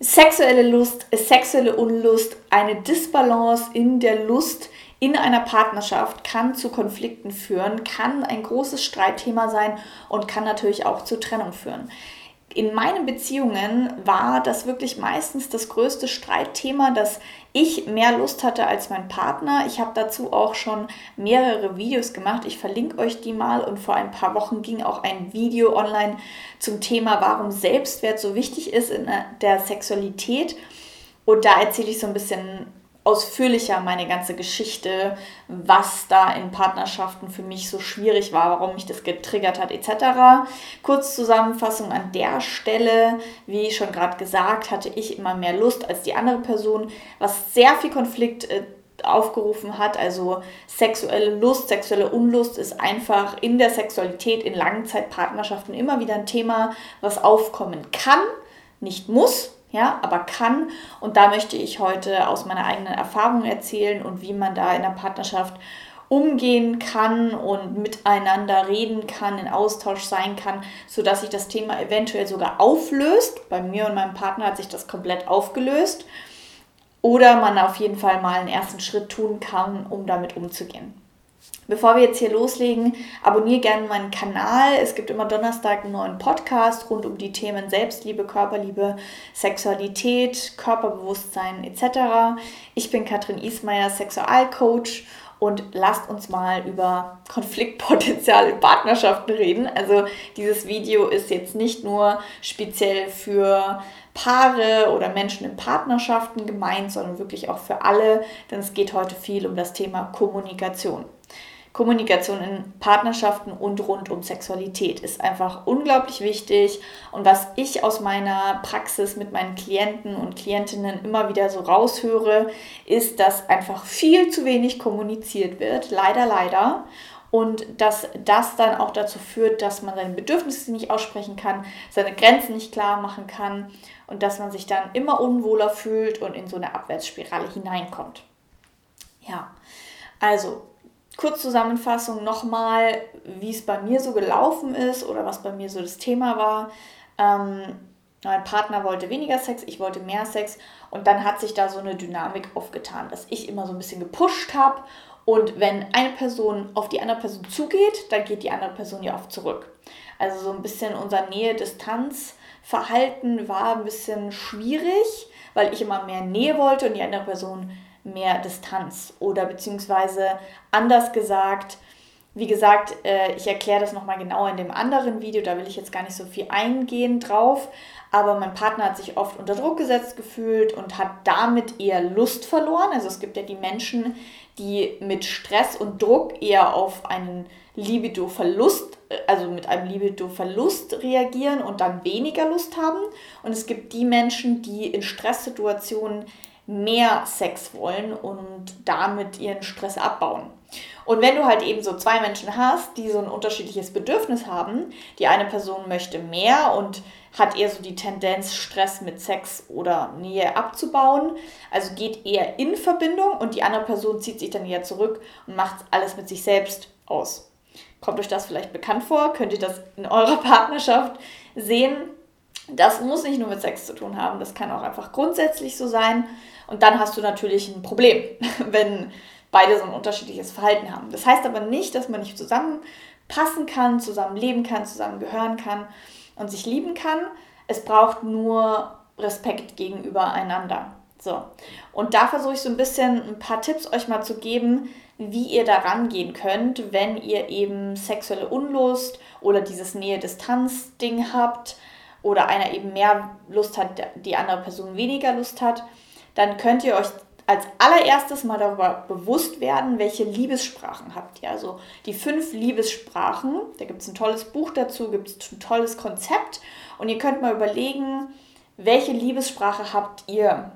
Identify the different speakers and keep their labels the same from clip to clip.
Speaker 1: Sexuelle Lust, sexuelle Unlust, eine Disbalance in der Lust in einer Partnerschaft kann zu Konflikten führen, kann ein großes Streitthema sein und kann natürlich auch zu Trennung führen in meinen Beziehungen war das wirklich meistens das größte Streitthema, dass ich mehr Lust hatte als mein Partner. Ich habe dazu auch schon mehrere Videos gemacht. Ich verlinke euch die mal und vor ein paar Wochen ging auch ein Video online zum Thema, warum Selbstwert so wichtig ist in der Sexualität. Und da erzähle ich so ein bisschen ausführlicher meine ganze Geschichte, was da in Partnerschaften für mich so schwierig war, warum mich das getriggert hat etc. Kurz Zusammenfassung an der Stelle, wie schon gerade gesagt, hatte ich immer mehr Lust als die andere Person, was sehr viel Konflikt äh, aufgerufen hat. Also sexuelle Lust, sexuelle Unlust ist einfach in der Sexualität, in Langzeitpartnerschaften immer wieder ein Thema, was aufkommen kann, nicht muss, ja, aber kann. Und da möchte ich heute aus meiner eigenen Erfahrung erzählen und wie man da in der Partnerschaft umgehen kann und miteinander reden kann, in Austausch sein kann, sodass sich das Thema eventuell sogar auflöst. Bei mir und meinem Partner hat sich das komplett aufgelöst. Oder man auf jeden Fall mal einen ersten Schritt tun kann, um damit umzugehen. Bevor wir jetzt hier loslegen, abonniere gerne meinen Kanal. Es gibt immer Donnerstag einen neuen Podcast rund um die Themen Selbstliebe, Körperliebe, Sexualität, Körperbewusstsein etc. Ich bin Katrin Ismaier, Sexualcoach und lasst uns mal über Konfliktpotenzial in Partnerschaften reden. Also dieses Video ist jetzt nicht nur speziell für Paare oder Menschen in Partnerschaften gemeint, sondern wirklich auch für alle, denn es geht heute viel um das Thema Kommunikation. Kommunikation in Partnerschaften und rund um Sexualität ist einfach unglaublich wichtig. Und was ich aus meiner Praxis mit meinen Klienten und Klientinnen immer wieder so raushöre, ist, dass einfach viel zu wenig kommuniziert wird. Leider, leider. Und dass das dann auch dazu führt, dass man seine Bedürfnisse nicht aussprechen kann, seine Grenzen nicht klar machen kann und dass man sich dann immer unwohler fühlt und in so eine Abwärtsspirale hineinkommt. Ja, also Kurzzusammenfassung nochmal, wie es bei mir so gelaufen ist oder was bei mir so das Thema war. Ähm, mein Partner wollte weniger Sex, ich wollte mehr Sex und dann hat sich da so eine Dynamik aufgetan, dass ich immer so ein bisschen gepusht habe und wenn eine Person auf die andere Person zugeht, dann geht die andere Person ja oft zurück. Also so ein bisschen unser Nähe-Distanz-Verhalten war ein bisschen schwierig, weil ich immer mehr Nähe wollte und die andere Person mehr Distanz oder beziehungsweise anders gesagt, wie gesagt, äh, ich erkläre das nochmal genauer in dem anderen Video, da will ich jetzt gar nicht so viel eingehen drauf, aber mein Partner hat sich oft unter Druck gesetzt gefühlt und hat damit eher Lust verloren. Also es gibt ja die Menschen, die mit Stress und Druck eher auf einen Libido-Verlust, äh, also mit einem Libido-Verlust reagieren und dann weniger Lust haben. Und es gibt die Menschen, die in Stresssituationen mehr Sex wollen und damit ihren Stress abbauen. Und wenn du halt eben so zwei Menschen hast, die so ein unterschiedliches Bedürfnis haben, die eine Person möchte mehr und hat eher so die Tendenz, Stress mit Sex oder Nähe abzubauen, also geht eher in Verbindung und die andere Person zieht sich dann eher zurück und macht alles mit sich selbst aus. Kommt euch das vielleicht bekannt vor? Könnt ihr das in eurer Partnerschaft sehen? Das muss nicht nur mit Sex zu tun haben, das kann auch einfach grundsätzlich so sein. Und dann hast du natürlich ein Problem, wenn beide so ein unterschiedliches Verhalten haben. Das heißt aber nicht, dass man nicht zusammenpassen kann, zusammen leben kann, zusammen gehören kann und sich lieben kann. Es braucht nur Respekt gegenüber einander. So. Und da versuche ich so ein bisschen ein paar Tipps euch mal zu geben, wie ihr da rangehen könnt, wenn ihr eben sexuelle Unlust oder dieses Nähe-Distanz-Ding habt oder einer eben mehr Lust hat, die andere Person weniger Lust hat dann könnt ihr euch als allererstes mal darüber bewusst werden, welche Liebessprachen habt ihr. Also die fünf Liebessprachen, da gibt es ein tolles Buch dazu, gibt es ein tolles Konzept und ihr könnt mal überlegen, welche Liebessprache habt ihr.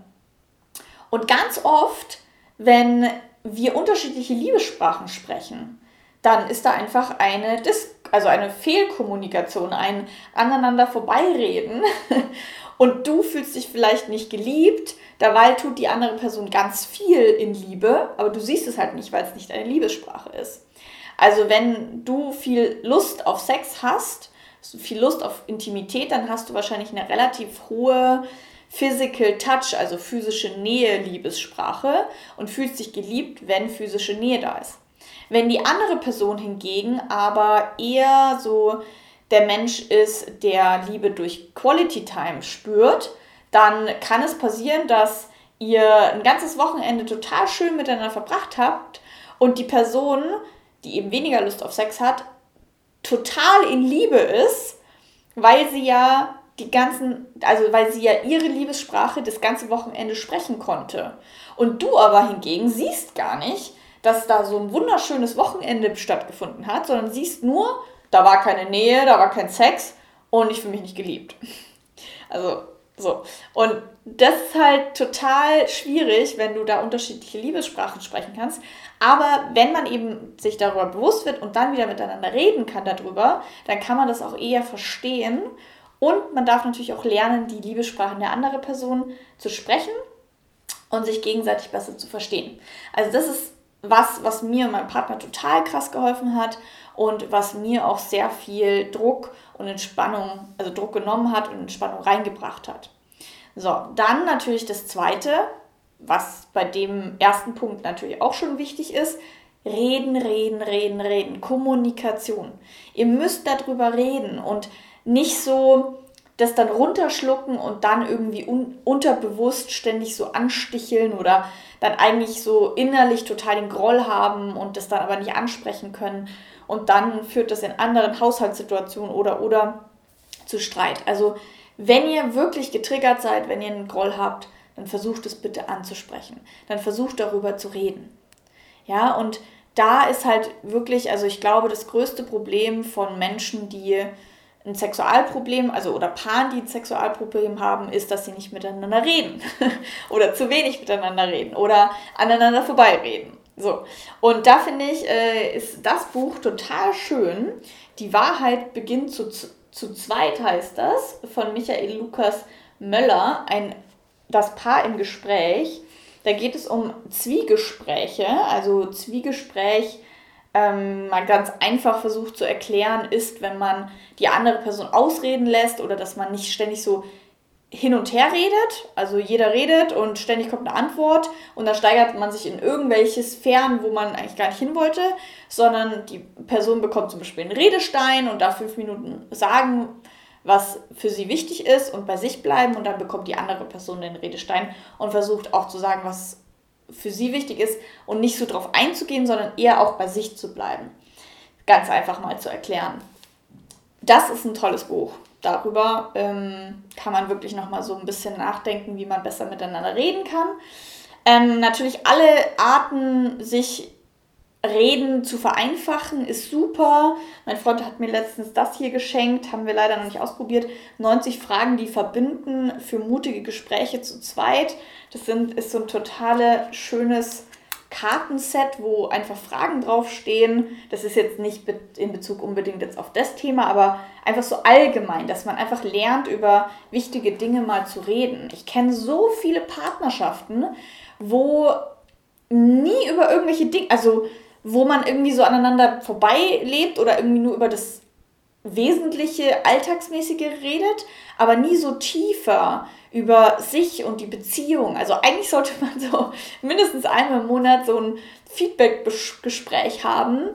Speaker 1: Und ganz oft, wenn wir unterschiedliche Liebessprachen sprechen, dann ist da einfach eine, Dis also eine Fehlkommunikation, ein aneinander vorbeireden und du fühlst dich vielleicht nicht geliebt, dabei tut die andere Person ganz viel in Liebe, aber du siehst es halt nicht, weil es nicht deine Liebessprache ist. Also wenn du viel Lust auf Sex hast, viel Lust auf Intimität, dann hast du wahrscheinlich eine relativ hohe Physical Touch, also physische Nähe, Liebessprache und fühlt sich geliebt, wenn physische Nähe da ist. Wenn die andere Person hingegen aber eher so der Mensch ist, der Liebe durch Quality Time spürt, dann kann es passieren, dass ihr ein ganzes Wochenende total schön miteinander verbracht habt und die Person, die eben weniger Lust auf Sex hat, total in Liebe ist, weil sie ja die ganzen, also weil sie ja ihre Liebessprache das ganze Wochenende sprechen konnte. Und du aber hingegen siehst gar nicht, dass da so ein wunderschönes Wochenende stattgefunden hat, sondern siehst nur, da war keine Nähe, da war kein Sex und ich fühle mich nicht geliebt. Also so. Und das ist halt total schwierig, wenn du da unterschiedliche Liebessprachen sprechen kannst. Aber wenn man eben sich darüber bewusst wird und dann wieder miteinander reden kann darüber, dann kann man das auch eher verstehen. Und man darf natürlich auch lernen, die Liebessprachen der anderen Person zu sprechen und sich gegenseitig besser zu verstehen. Also das ist was, was mir und meinem Partner total krass geholfen hat und was mir auch sehr viel Druck und Entspannung, also Druck genommen hat und Entspannung reingebracht hat. So, dann natürlich das Zweite, was bei dem ersten Punkt natürlich auch schon wichtig ist. Reden, reden, reden, reden. Kommunikation. Ihr müsst darüber reden und nicht so das dann runterschlucken und dann irgendwie un unterbewusst ständig so ansticheln oder dann eigentlich so innerlich total den Groll haben und das dann aber nicht ansprechen können. Und dann führt das in anderen Haushaltssituationen oder oder zu Streit. Also wenn ihr wirklich getriggert seid, wenn ihr einen Groll habt, dann versucht es bitte anzusprechen. Dann versucht darüber zu reden. Ja, und da ist halt wirklich, also ich glaube, das größte Problem von Menschen, die ein Sexualproblem, also oder Paaren, die ein Sexualproblem haben, ist, dass sie nicht miteinander reden oder zu wenig miteinander reden oder aneinander vorbeireden. So. Und da finde ich, äh, ist das Buch total schön. Die Wahrheit beginnt zu, zu zweit, heißt das, von Michael Lukas Möller, ein, das Paar im Gespräch. Da geht es um Zwiegespräche, also Zwiegespräch ähm, mal ganz einfach versucht zu erklären, ist, wenn man die andere Person ausreden lässt oder dass man nicht ständig so hin und her redet, also jeder redet und ständig kommt eine Antwort und dann steigert man sich in irgendwelche Sphären, wo man eigentlich gar nicht hin wollte, sondern die Person bekommt zum Beispiel einen Redestein und darf fünf Minuten sagen, was für sie wichtig ist und bei sich bleiben und dann bekommt die andere Person den Redestein und versucht auch zu sagen, was für sie wichtig ist und nicht so drauf einzugehen, sondern eher auch bei sich zu bleiben. Ganz einfach mal zu erklären. Das ist ein tolles Buch. Darüber ähm, kann man wirklich nochmal so ein bisschen nachdenken, wie man besser miteinander reden kann. Ähm, natürlich alle Arten, sich Reden zu vereinfachen ist super. Mein Freund hat mir letztens das hier geschenkt, haben wir leider noch nicht ausprobiert. 90 Fragen, die verbinden für mutige Gespräche zu zweit. Das sind, ist so ein total schönes Kartenset, wo einfach Fragen draufstehen. Das ist jetzt nicht in Bezug unbedingt jetzt auf das Thema, aber einfach so allgemein, dass man einfach lernt, über wichtige Dinge mal zu reden. Ich kenne so viele Partnerschaften, wo nie über irgendwelche Dinge, also wo man irgendwie so aneinander vorbeilebt oder irgendwie nur über das Wesentliche, Alltagsmäßige redet, aber nie so tiefer über sich und die Beziehung. Also eigentlich sollte man so mindestens einmal im Monat so ein Feedback-Gespräch haben,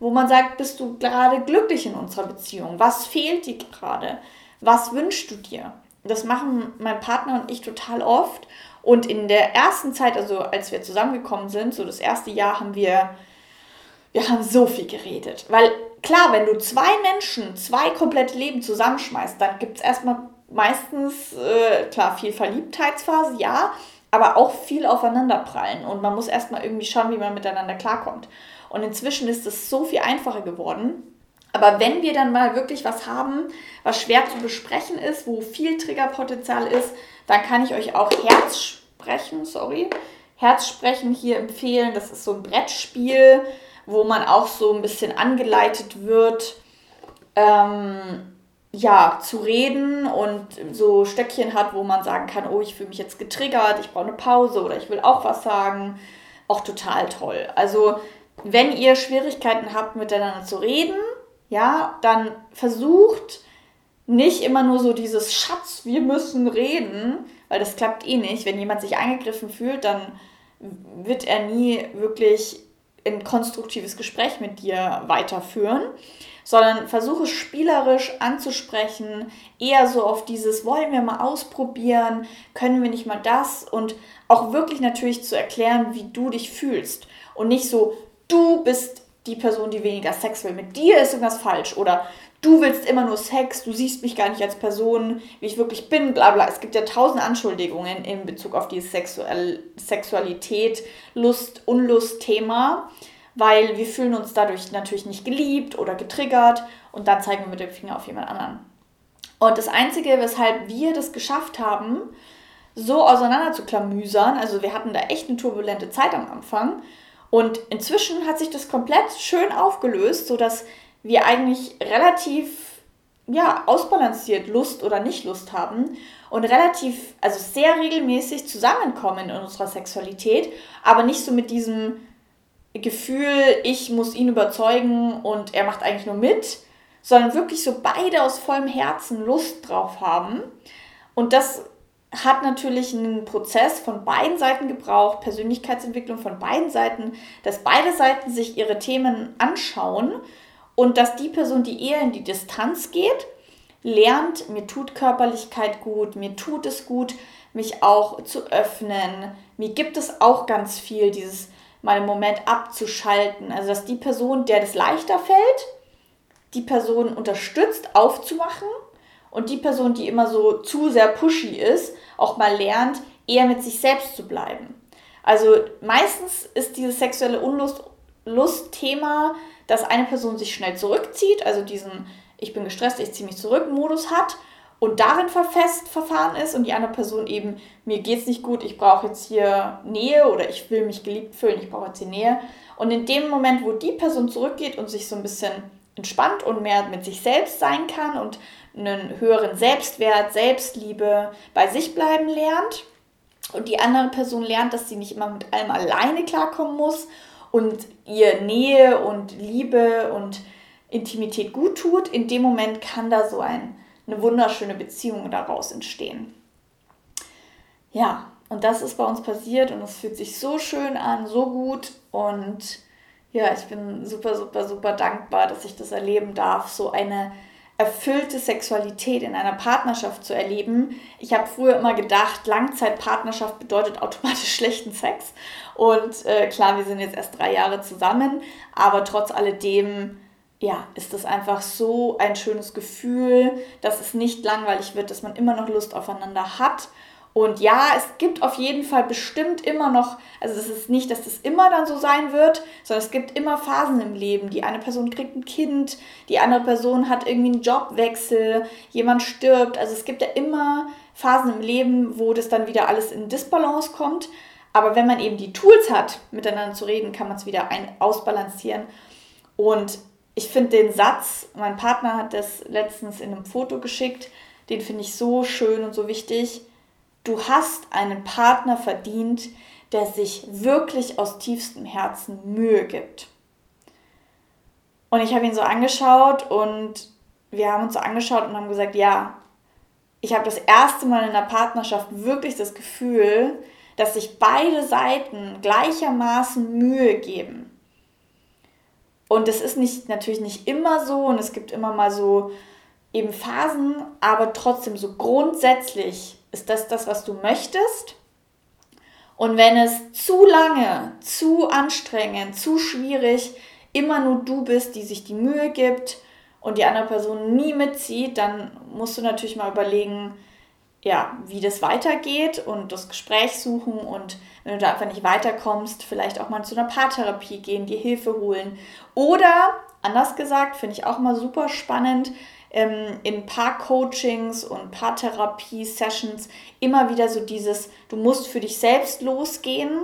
Speaker 1: wo man sagt, bist du gerade glücklich in unserer Beziehung? Was fehlt dir gerade? Was wünschst du dir? Das machen mein Partner und ich total oft. Und in der ersten Zeit, also als wir zusammengekommen sind, so das erste Jahr, haben wir wir haben so viel geredet. Weil klar, wenn du zwei Menschen, zwei komplette Leben zusammenschmeißt, dann gibt es erstmal meistens, äh, klar, viel Verliebtheitsphase, ja, aber auch viel aufeinanderprallen. Und man muss erstmal irgendwie schauen, wie man miteinander klarkommt. Und inzwischen ist es so viel einfacher geworden. Aber wenn wir dann mal wirklich was haben, was schwer zu besprechen ist, wo viel Triggerpotenzial ist, dann kann ich euch auch Herz sprechen, sorry, Herzsprechen hier empfehlen. Das ist so ein Brettspiel wo man auch so ein bisschen angeleitet wird, ähm, ja, zu reden und so Stöckchen hat, wo man sagen kann, oh, ich fühle mich jetzt getriggert, ich brauche eine Pause oder ich will auch was sagen. Auch total toll. Also, wenn ihr Schwierigkeiten habt, miteinander zu reden, ja, dann versucht nicht immer nur so dieses Schatz, wir müssen reden, weil das klappt eh nicht. Wenn jemand sich angegriffen fühlt, dann wird er nie wirklich ein konstruktives Gespräch mit dir weiterführen, sondern versuche spielerisch anzusprechen, eher so auf dieses, wollen wir mal ausprobieren, können wir nicht mal das? Und auch wirklich natürlich zu erklären, wie du dich fühlst. Und nicht so, du bist die Person, die weniger Sex will, mit dir ist irgendwas falsch. Oder du willst immer nur Sex, du siehst mich gar nicht als Person, wie ich wirklich bin, bla bla. Es gibt ja tausend Anschuldigungen in Bezug auf dieses Sexual Sexualität, Lust, Unlust-Thema, weil wir fühlen uns dadurch natürlich nicht geliebt oder getriggert und dann zeigen wir mit dem Finger auf jemand anderen. Und das Einzige, weshalb wir das geschafft haben, so auseinander zu klamüsern, also wir hatten da echt eine turbulente Zeit am Anfang und inzwischen hat sich das komplett schön aufgelöst, sodass wir eigentlich relativ ja, ausbalanciert Lust oder nicht Lust haben und relativ, also sehr regelmäßig zusammenkommen in unserer Sexualität, aber nicht so mit diesem Gefühl, ich muss ihn überzeugen und er macht eigentlich nur mit, sondern wirklich so beide aus vollem Herzen Lust drauf haben. Und das hat natürlich einen Prozess von beiden Seiten gebraucht, Persönlichkeitsentwicklung von beiden Seiten, dass beide Seiten sich ihre Themen anschauen und dass die Person, die eher in die Distanz geht, lernt, mir tut Körperlichkeit gut, mir tut es gut, mich auch zu öffnen. Mir gibt es auch ganz viel, dieses mal im Moment abzuschalten. Also dass die Person, der das leichter fällt, die Person unterstützt, aufzumachen und die Person, die immer so zu sehr pushy ist, auch mal lernt, eher mit sich selbst zu bleiben. Also meistens ist dieses sexuelle Unlust Lustthema dass eine Person sich schnell zurückzieht, also diesen Ich bin gestresst, ich ziehe mich zurück Modus hat und darin verfest verfahren ist und die andere Person eben, mir geht es nicht gut, ich brauche jetzt hier Nähe oder ich will mich geliebt fühlen, ich brauche jetzt die Nähe. Und in dem Moment, wo die Person zurückgeht und sich so ein bisschen entspannt und mehr mit sich selbst sein kann und einen höheren Selbstwert, Selbstliebe bei sich bleiben lernt und die andere Person lernt, dass sie nicht immer mit allem alleine klarkommen muss und ihr Nähe und Liebe und Intimität gut tut, in dem Moment kann da so ein, eine wunderschöne Beziehung daraus entstehen. Ja, und das ist bei uns passiert und es fühlt sich so schön an, so gut und ja, ich bin super, super, super dankbar, dass ich das erleben darf, so eine erfüllte Sexualität in einer Partnerschaft zu erleben. Ich habe früher immer gedacht, Langzeitpartnerschaft bedeutet automatisch schlechten Sex. Und äh, klar, wir sind jetzt erst drei Jahre zusammen, aber trotz alledem, ja, ist das einfach so ein schönes Gefühl, dass es nicht langweilig wird, dass man immer noch Lust aufeinander hat und ja, es gibt auf jeden Fall bestimmt immer noch, also es ist nicht, dass das immer dann so sein wird, sondern es gibt immer Phasen im Leben. Die eine Person kriegt ein Kind, die andere Person hat irgendwie einen Jobwechsel, jemand stirbt. Also es gibt ja immer Phasen im Leben, wo das dann wieder alles in Disbalance kommt. Aber wenn man eben die Tools hat, miteinander zu reden, kann man es wieder ein ausbalancieren. Und ich finde den Satz, mein Partner hat das letztens in einem Foto geschickt, den finde ich so schön und so wichtig Du hast einen Partner verdient, der sich wirklich aus tiefstem Herzen Mühe gibt. Und ich habe ihn so angeschaut und wir haben uns so angeschaut und haben gesagt, ja, ich habe das erste Mal in einer Partnerschaft wirklich das Gefühl, dass sich beide Seiten gleichermaßen Mühe geben. Und das ist nicht, natürlich nicht immer so und es gibt immer mal so eben Phasen, aber trotzdem so grundsätzlich ist das das, was du möchtest? Und wenn es zu lange, zu anstrengend, zu schwierig, immer nur du bist, die sich die Mühe gibt und die andere Person nie mitzieht, dann musst du natürlich mal überlegen, ja, wie das weitergeht und das Gespräch suchen und wenn du da einfach nicht weiterkommst, vielleicht auch mal zu einer Paartherapie gehen, dir Hilfe holen. Oder, anders gesagt, finde ich auch mal super spannend, ähm, in Paar-Coachings und Paartherapie-Sessions immer wieder so dieses, du musst für dich selbst losgehen.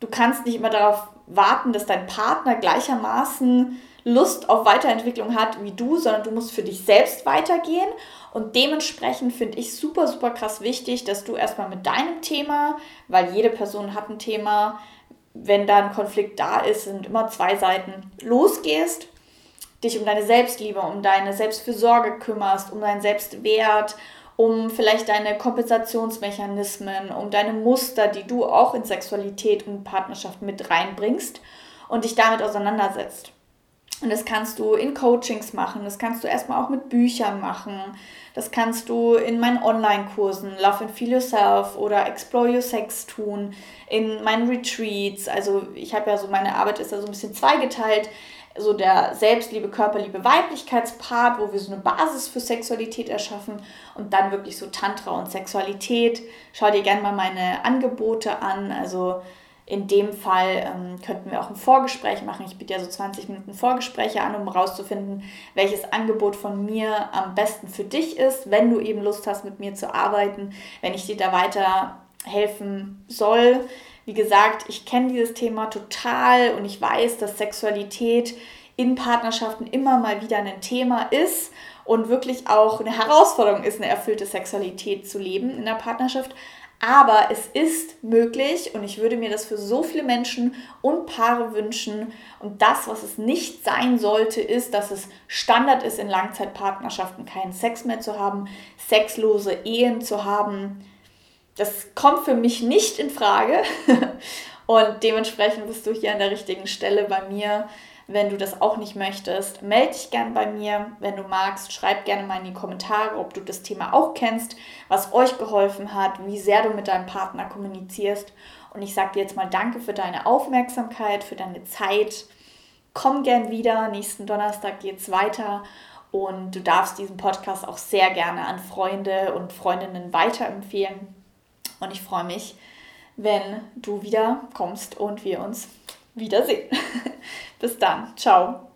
Speaker 1: Du kannst nicht immer darauf warten, dass dein Partner gleichermaßen Lust auf Weiterentwicklung hat wie du, sondern du musst für dich selbst weitergehen. Und dementsprechend finde ich super, super krass wichtig, dass du erstmal mit deinem Thema, weil jede Person hat ein Thema, wenn da ein Konflikt da ist, sind immer zwei Seiten, losgehst dich um deine Selbstliebe, um deine Selbstfürsorge kümmerst, um deinen Selbstwert um vielleicht deine Kompensationsmechanismen, um deine Muster, die du auch in Sexualität und Partnerschaft mit reinbringst und dich damit auseinandersetzt. Und das kannst du in Coachings machen, das kannst du erstmal auch mit Büchern machen, das kannst du in meinen Online-Kursen Love and Feel Yourself oder Explore Your Sex tun, in meinen Retreats. Also ich habe ja so, meine Arbeit ist da so ein bisschen zweigeteilt so der Selbstliebe, Körperliebe, Weiblichkeitspart, wo wir so eine Basis für Sexualität erschaffen und dann wirklich so Tantra und Sexualität. Schau dir gerne mal meine Angebote an. Also in dem Fall ähm, könnten wir auch ein Vorgespräch machen. Ich biete ja so 20 Minuten Vorgespräche an, um herauszufinden, welches Angebot von mir am besten für dich ist, wenn du eben Lust hast, mit mir zu arbeiten, wenn ich dir da weiter helfen soll. Wie gesagt, ich kenne dieses Thema total und ich weiß, dass Sexualität in Partnerschaften immer mal wieder ein Thema ist und wirklich auch eine Herausforderung ist, eine erfüllte Sexualität zu leben in der Partnerschaft. Aber es ist möglich und ich würde mir das für so viele Menschen und Paare wünschen. Und das, was es nicht sein sollte, ist, dass es Standard ist, in Langzeitpartnerschaften keinen Sex mehr zu haben, sexlose Ehen zu haben das kommt für mich nicht in Frage. Und dementsprechend bist du hier an der richtigen Stelle bei mir. Wenn du das auch nicht möchtest, melde dich gern bei mir. Wenn du magst, schreib gerne mal in die Kommentare, ob du das Thema auch kennst, was euch geholfen hat, wie sehr du mit deinem Partner kommunizierst. Und ich sage dir jetzt mal Danke für deine Aufmerksamkeit, für deine Zeit. Komm gern wieder. Nächsten Donnerstag geht es weiter. Und du darfst diesen Podcast auch sehr gerne an Freunde und Freundinnen weiterempfehlen. Und ich freue mich, wenn du wieder kommst und wir uns wiedersehen. Bis dann. Ciao.